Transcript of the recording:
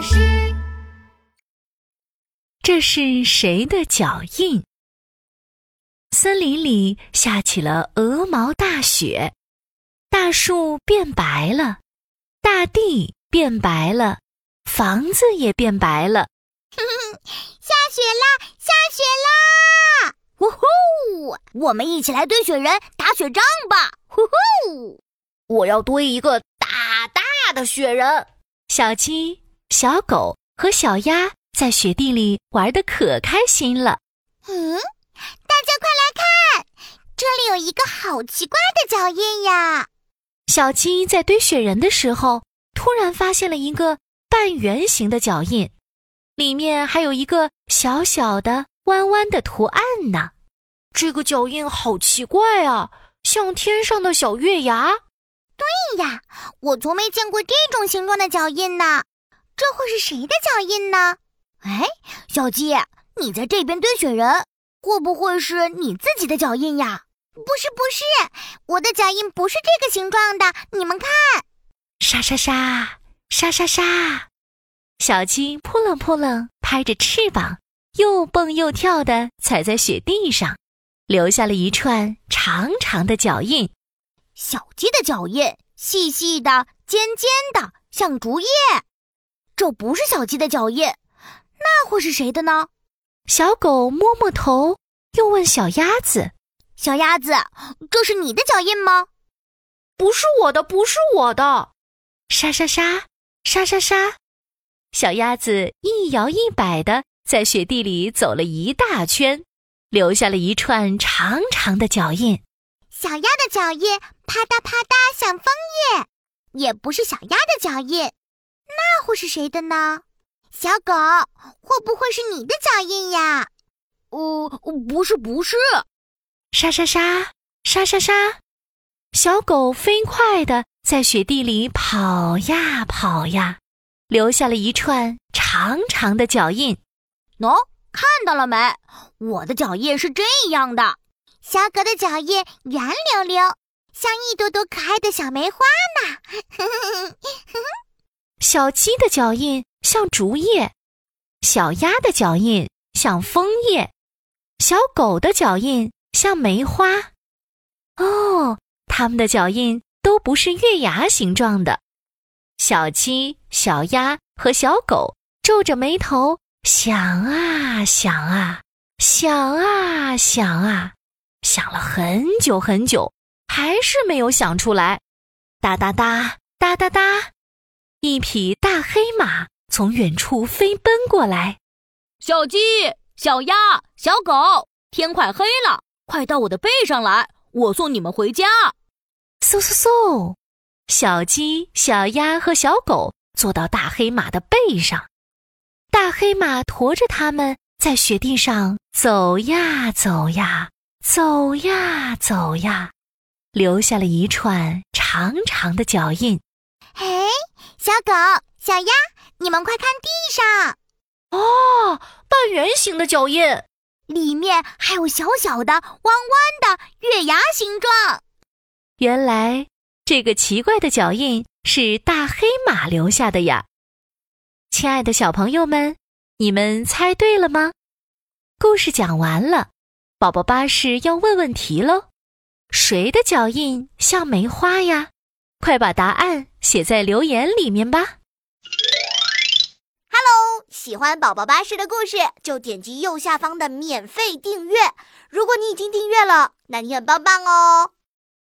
巴士。这是谁的脚印？森林里下起了鹅毛大雪，大树变白了，大地变白了，房子也变白了。下雪啦！下雪啦！呜呼！我们一起来堆雪人、打雪仗吧！呼呼！我要堆一个大大的雪人。小鸡、小狗和小鸭在雪地里玩的可开心了。嗯，大家快来看，这里有一个好奇怪的脚印呀！小鸡在堆雪人的时候，突然发现了一个半圆形的脚印，里面还有一个小小的弯弯的图案呢。这个脚印好奇怪啊，像天上的小月牙。对呀，我从没见过这种形状的脚印呢。这会是谁的脚印呢？哎，小鸡，你在这边堆雪人，会不会是你自己的脚印呀？不是，不是，我的脚印不是这个形状的。你们看，沙沙沙，沙沙沙，小鸡扑棱扑棱，拍着翅膀，又蹦又跳的踩在雪地上，留下了一串长长的脚印。小鸡的脚印细细的、尖尖的，像竹叶。这不是小鸡的脚印，那会是谁的呢？小狗摸摸头，又问小鸭子：“小鸭子，这是你的脚印吗？”“不是我的，不是我的。”沙沙沙，沙沙沙，小鸭子一摇一摆的在雪地里走了一大圈，留下了一串长长的脚印。小鸭的脚印啪嗒啪嗒像枫叶，也不是小鸭的脚印，那会是谁的呢？小狗会不会是你的脚印呀？呃，不是，不是。沙沙沙，沙沙沙，小狗飞快的在雪地里跑呀跑呀，留下了一串长长的脚印。喏，看到了没？我的脚印是这样的。小狗的脚印圆溜溜，像一朵朵可爱的小梅花呢。小鸡的脚印像竹叶，小鸭的脚印像枫叶，小狗的脚印像梅花。哦，它们的脚印都不是月牙形状的。小鸡、小鸭和小狗皱着眉头想啊想啊，想啊想啊。想了很久很久，还是没有想出来。哒哒哒哒哒哒，一匹大黑马从远处飞奔过来。小鸡、小鸭、小狗，天快黑了，快到我的背上来，我送你们回家。嗖嗖嗖，小鸡、小鸭和小狗坐到大黑马的背上，大黑马驮着它们在雪地上走呀走呀。走呀走呀，留下了一串长长的脚印。哎，小狗、小鸭，你们快看地上！哦，半圆形的脚印，里面还有小小的、弯弯的月牙形状。原来这个奇怪的脚印是大黑马留下的呀！亲爱的小朋友们，你们猜对了吗？故事讲完了。宝宝巴士要问问题喽，谁的脚印像梅花呀？快把答案写在留言里面吧。Hello，喜欢宝宝巴士的故事就点击右下方的免费订阅。如果你已经订阅了，那你很棒棒哦。